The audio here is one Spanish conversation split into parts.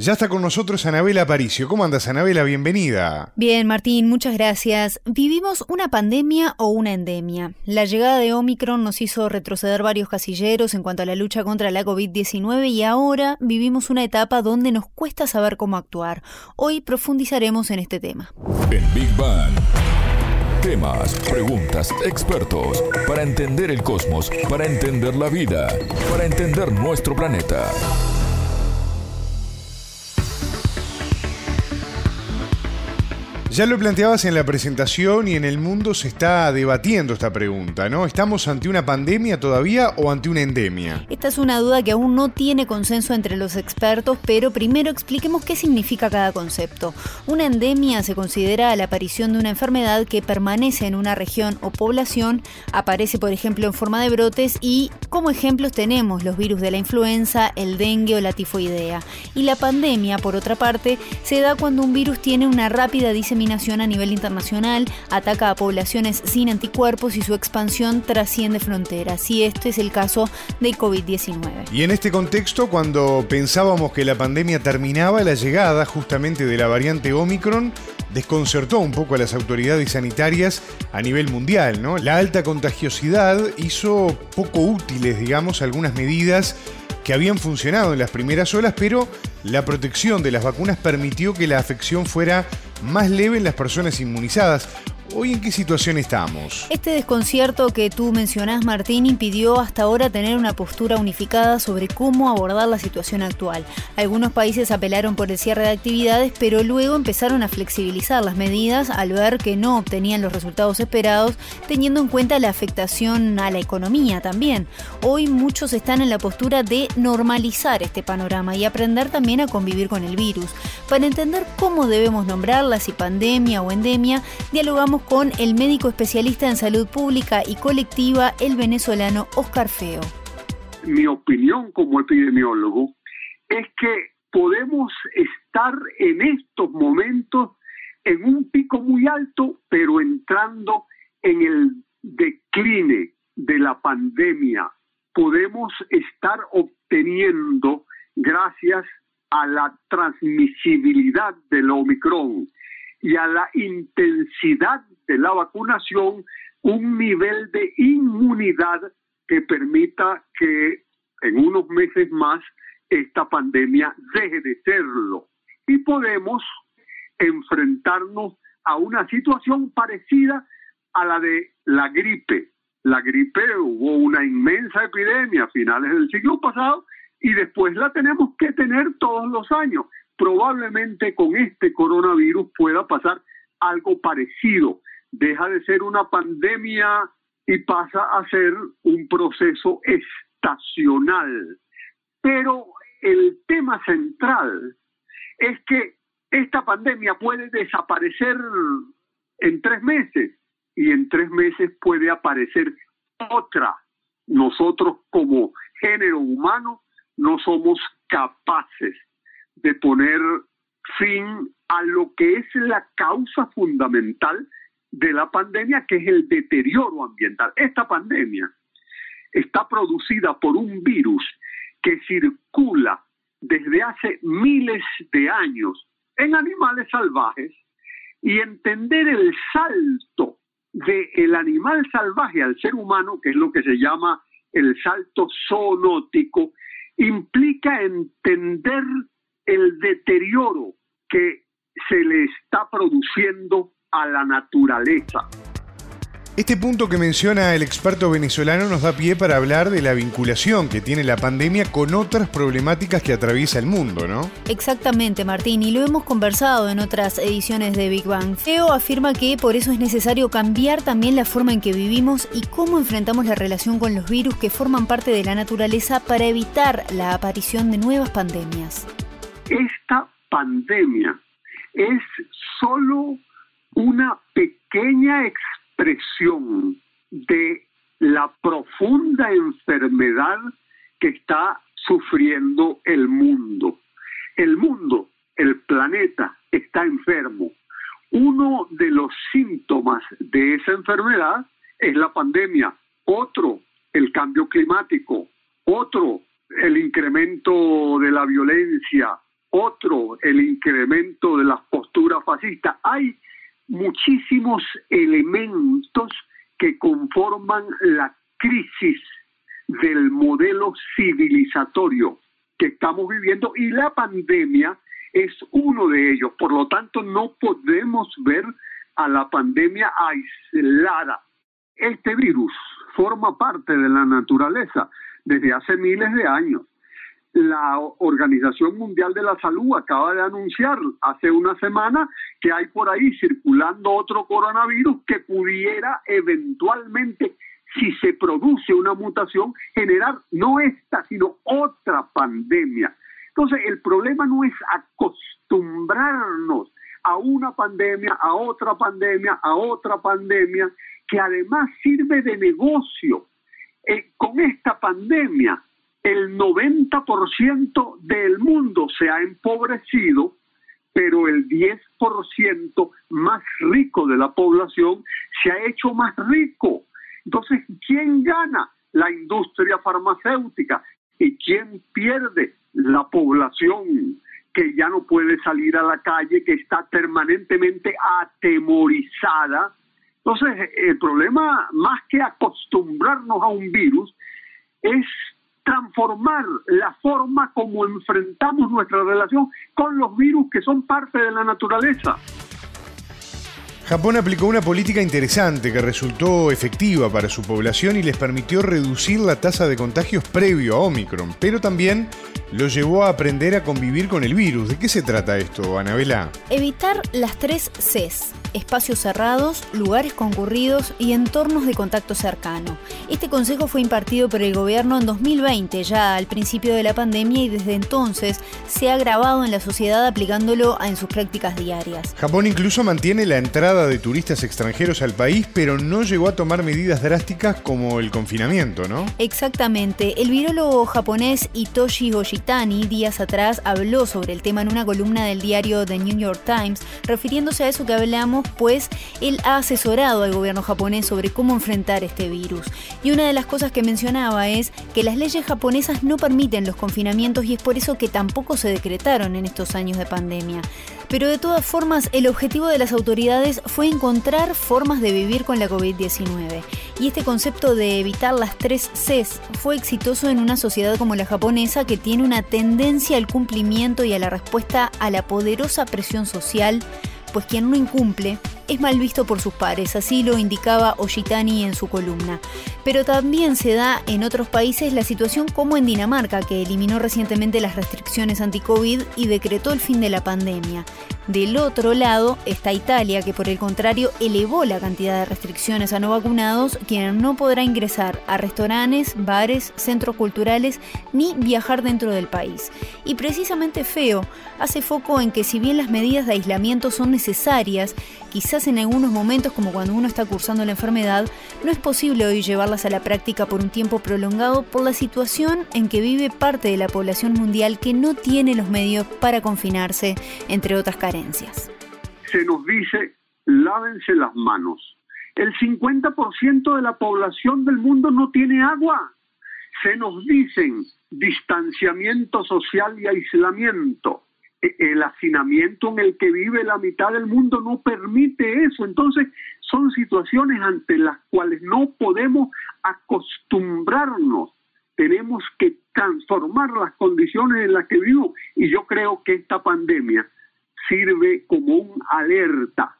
Ya está con nosotros Anabela Aparicio. ¿Cómo andas, Anabela? Bienvenida. Bien, Martín, muchas gracias. Vivimos una pandemia o una endemia. La llegada de Omicron nos hizo retroceder varios casilleros en cuanto a la lucha contra la COVID-19 y ahora vivimos una etapa donde nos cuesta saber cómo actuar. Hoy profundizaremos en este tema. En Big Bang. Temas, preguntas, expertos, para entender el cosmos, para entender la vida, para entender nuestro planeta. Ya lo planteabas en la presentación y en el mundo se está debatiendo esta pregunta, ¿no? ¿Estamos ante una pandemia todavía o ante una endemia? Esta es una duda que aún no tiene consenso entre los expertos, pero primero expliquemos qué significa cada concepto. Una endemia se considera la aparición de una enfermedad que permanece en una región o población, aparece por ejemplo en forma de brotes y como ejemplos tenemos los virus de la influenza, el dengue o la tifoidea. Y la pandemia, por otra parte, se da cuando un virus tiene una rápida diseminación a nivel internacional, ataca a poblaciones sin anticuerpos y su expansión trasciende fronteras. Y este es el caso de COVID-19. Y en este contexto, cuando pensábamos que la pandemia terminaba, la llegada justamente de la variante Omicron desconcertó un poco a las autoridades sanitarias a nivel mundial, ¿no? La alta contagiosidad hizo poco útiles, digamos, algunas medidas que habían funcionado en las primeras olas, pero la protección de las vacunas permitió que la afección fuera más leve en las personas inmunizadas. ¿Hoy en qué situación estamos? Este desconcierto que tú mencionás, Martín, impidió hasta ahora tener una postura unificada sobre cómo abordar la situación actual. Algunos países apelaron por el cierre de actividades, pero luego empezaron a flexibilizar las medidas al ver que no obtenían los resultados esperados, teniendo en cuenta la afectación a la economía también. Hoy muchos están en la postura de normalizar este panorama y aprender también a convivir con el virus. Para entender cómo debemos nombrarla, si pandemia o endemia, dialogamos con el médico especialista en salud pública y colectiva, el venezolano Oscar Feo. Mi opinión como epidemiólogo es que podemos estar en estos momentos en un pico muy alto, pero entrando en el decline de la pandemia. Podemos estar obteniendo, gracias a la transmisibilidad del Omicron y a la intensidad de la vacunación un nivel de inmunidad que permita que en unos meses más esta pandemia deje de serlo y podemos enfrentarnos a una situación parecida a la de la gripe. La gripe hubo una inmensa epidemia a finales del siglo pasado y después la tenemos que tener todos los años probablemente con este coronavirus pueda pasar algo parecido. Deja de ser una pandemia y pasa a ser un proceso estacional. Pero el tema central es que esta pandemia puede desaparecer en tres meses y en tres meses puede aparecer otra. Nosotros como género humano no somos capaces de poner fin a lo que es la causa fundamental de la pandemia, que es el deterioro ambiental. Esta pandemia está producida por un virus que circula desde hace miles de años en animales salvajes y entender el salto del animal salvaje al ser humano, que es lo que se llama el salto zoonótico, implica entender el deterioro que se le está produciendo a la naturaleza. Este punto que menciona el experto venezolano nos da pie para hablar de la vinculación que tiene la pandemia con otras problemáticas que atraviesa el mundo, ¿no? Exactamente, Martín, y lo hemos conversado en otras ediciones de Big Bang. Feo afirma que por eso es necesario cambiar también la forma en que vivimos y cómo enfrentamos la relación con los virus que forman parte de la naturaleza para evitar la aparición de nuevas pandemias. Esta pandemia es solo una pequeña expresión de la profunda enfermedad que está sufriendo el mundo. el mundo, el planeta está enfermo. Uno de los síntomas de esa enfermedad es la pandemia, otro el cambio climático, otro el incremento de la violencia, otro el incremento de las posturas fascistas. Hay muchísimos elementos que conforman la crisis del modelo civilizatorio que estamos viviendo y la pandemia es uno de ellos. Por lo tanto, no podemos ver a la pandemia aislada. Este virus forma parte de la naturaleza desde hace miles de años. La Organización Mundial de la Salud acaba de anunciar hace una semana que hay por ahí circulando otro coronavirus que pudiera eventualmente, si se produce una mutación, generar no esta, sino otra pandemia. Entonces, el problema no es acostumbrarnos a una pandemia, a otra pandemia, a otra pandemia, que además sirve de negocio. Eh, con esta pandemia, el 90% del mundo se ha empobrecido, pero el 10% más rico de la población se ha hecho más rico. Entonces, ¿quién gana? La industria farmacéutica. ¿Y quién pierde? La población que ya no puede salir a la calle, que está permanentemente atemorizada. Entonces, el problema, más que acostumbrarnos a un virus, es transformar la forma como enfrentamos nuestra relación con los virus que son parte de la naturaleza. Japón aplicó una política interesante que resultó efectiva para su población y les permitió reducir la tasa de contagios previo a Omicron, pero también lo llevó a aprender a convivir con el virus. ¿De qué se trata esto, Anabela? Evitar las tres Cs espacios cerrados, lugares concurridos y entornos de contacto cercano. Este consejo fue impartido por el gobierno en 2020, ya al principio de la pandemia, y desde entonces se ha grabado en la sociedad aplicándolo en sus prácticas diarias. Japón incluso mantiene la entrada de turistas extranjeros al país, pero no llegó a tomar medidas drásticas como el confinamiento, ¿no? Exactamente. El virólogo japonés Itoshi Yoshitani días atrás habló sobre el tema en una columna del diario The New York Times, refiriéndose a eso que hablamos pues él ha asesorado al gobierno japonés sobre cómo enfrentar este virus. Y una de las cosas que mencionaba es que las leyes japonesas no permiten los confinamientos y es por eso que tampoco se decretaron en estos años de pandemia. Pero de todas formas, el objetivo de las autoridades fue encontrar formas de vivir con la COVID-19. Y este concepto de evitar las tres Cs fue exitoso en una sociedad como la japonesa que tiene una tendencia al cumplimiento y a la respuesta a la poderosa presión social pues quien no incumple es mal visto por sus pares, así lo indicaba Oshitani en su columna. Pero también se da en otros países la situación como en Dinamarca, que eliminó recientemente las restricciones anti-COVID y decretó el fin de la pandemia. Del otro lado está Italia, que por el contrario elevó la cantidad de restricciones a no vacunados, quien no podrá ingresar a restaurantes, bares, centros culturales ni viajar dentro del país. Y precisamente Feo hace foco en que si bien las medidas de aislamiento son necesarias, quizás en algunos momentos como cuando uno está cursando la enfermedad, no es posible hoy llevarlas a la práctica por un tiempo prolongado por la situación en que vive parte de la población mundial que no tiene los medios para confinarse, entre otras carencias. Se nos dice, lávense las manos. El 50% de la población del mundo no tiene agua. Se nos dicen distanciamiento social y aislamiento. El hacinamiento en el que vive la mitad del mundo no permite eso. Entonces, son situaciones ante las cuales no podemos acostumbrarnos. Tenemos que transformar las condiciones en las que vivimos. Y yo creo que esta pandemia sirve como un alerta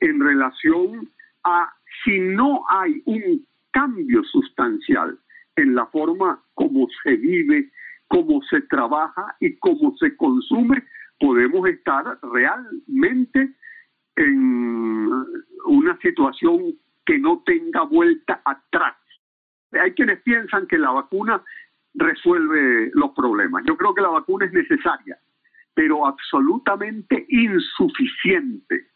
en relación a si no hay un cambio sustancial en la forma como se vive, cómo se trabaja y cómo se consume, podemos estar realmente en una situación que no tenga vuelta atrás. Hay quienes piensan que la vacuna resuelve los problemas. Yo creo que la vacuna es necesaria, pero absolutamente insuficiente.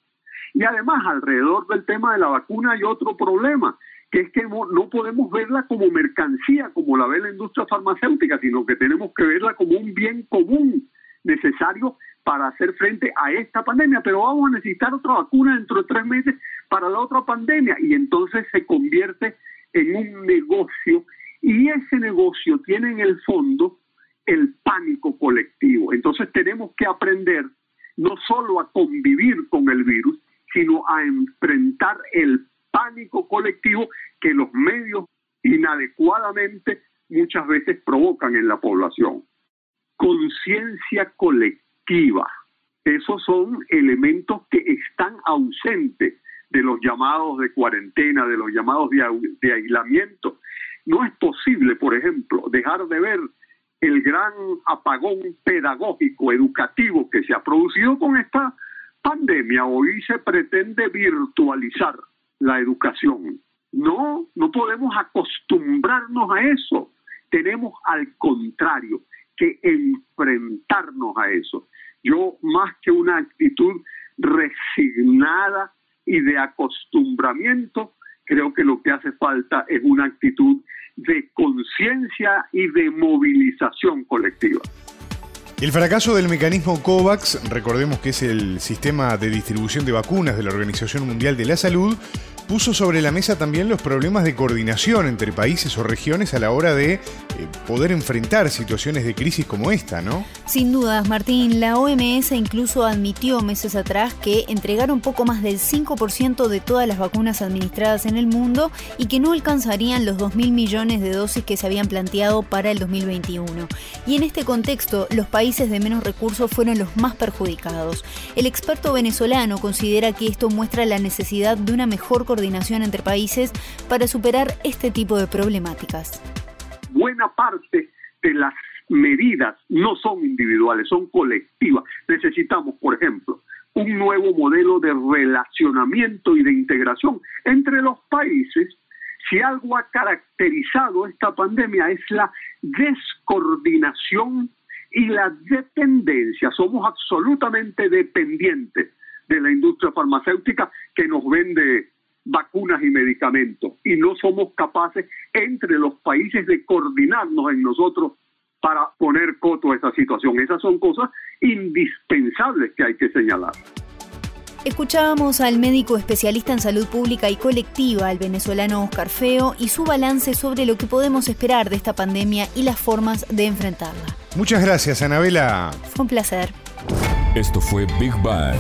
Y además, alrededor del tema de la vacuna hay otro problema, que es que no podemos verla como mercancía, como la ve la industria farmacéutica, sino que tenemos que verla como un bien común necesarios para hacer frente a esta pandemia, pero vamos a necesitar otra vacuna dentro de tres meses para la otra pandemia y entonces se convierte en un negocio y ese negocio tiene en el fondo el pánico colectivo. Entonces tenemos que aprender no solo a convivir con el virus, sino a enfrentar el pánico colectivo que los medios inadecuadamente muchas veces provocan en la población. Conciencia colectiva. Esos son elementos que están ausentes de los llamados de cuarentena, de los llamados de, aislamiento. No es posible, por ejemplo, dejar de ver el gran apagón pedagógico, educativo que se ha producido con esta pandemia. Hoy se pretende virtualizar la educación. No, no podemos acostumbrarnos a eso. Tenemos al contrario que enfrentarnos a eso. Yo, más que una actitud resignada y de acostumbramiento, creo que lo que hace falta es una actitud de conciencia y de movilización colectiva. El fracaso del mecanismo COVAX, recordemos que es el sistema de distribución de vacunas de la Organización Mundial de la Salud, puso sobre la mesa también los problemas de coordinación entre países o regiones a la hora de eh, poder enfrentar situaciones de crisis como esta, ¿no? Sin dudas, Martín, la OMS incluso admitió meses atrás que entregaron poco más del 5% de todas las vacunas administradas en el mundo y que no alcanzarían los 2.000 millones de dosis que se habían planteado para el 2021. Y en este contexto, los países de menos recursos fueron los más perjudicados. El experto venezolano considera que esto muestra la necesidad de una mejor coordinación entre países para superar este tipo de problemáticas. Buena parte de las medidas no son individuales, son colectivas. Necesitamos, por ejemplo, un nuevo modelo de relacionamiento y de integración entre los países. Si algo ha caracterizado esta pandemia es la descoordinación y la dependencia. Somos absolutamente dependientes de la industria farmacéutica que nos vende vacunas y medicamentos y no somos capaces entre los países de coordinarnos en nosotros para poner coto a esa situación. Esas son cosas indispensables que hay que señalar. Escuchábamos al médico especialista en salud pública y colectiva, el venezolano Oscar Feo, y su balance sobre lo que podemos esperar de esta pandemia y las formas de enfrentarla. Muchas gracias, Anabela. Fue un placer. Esto fue Big Bang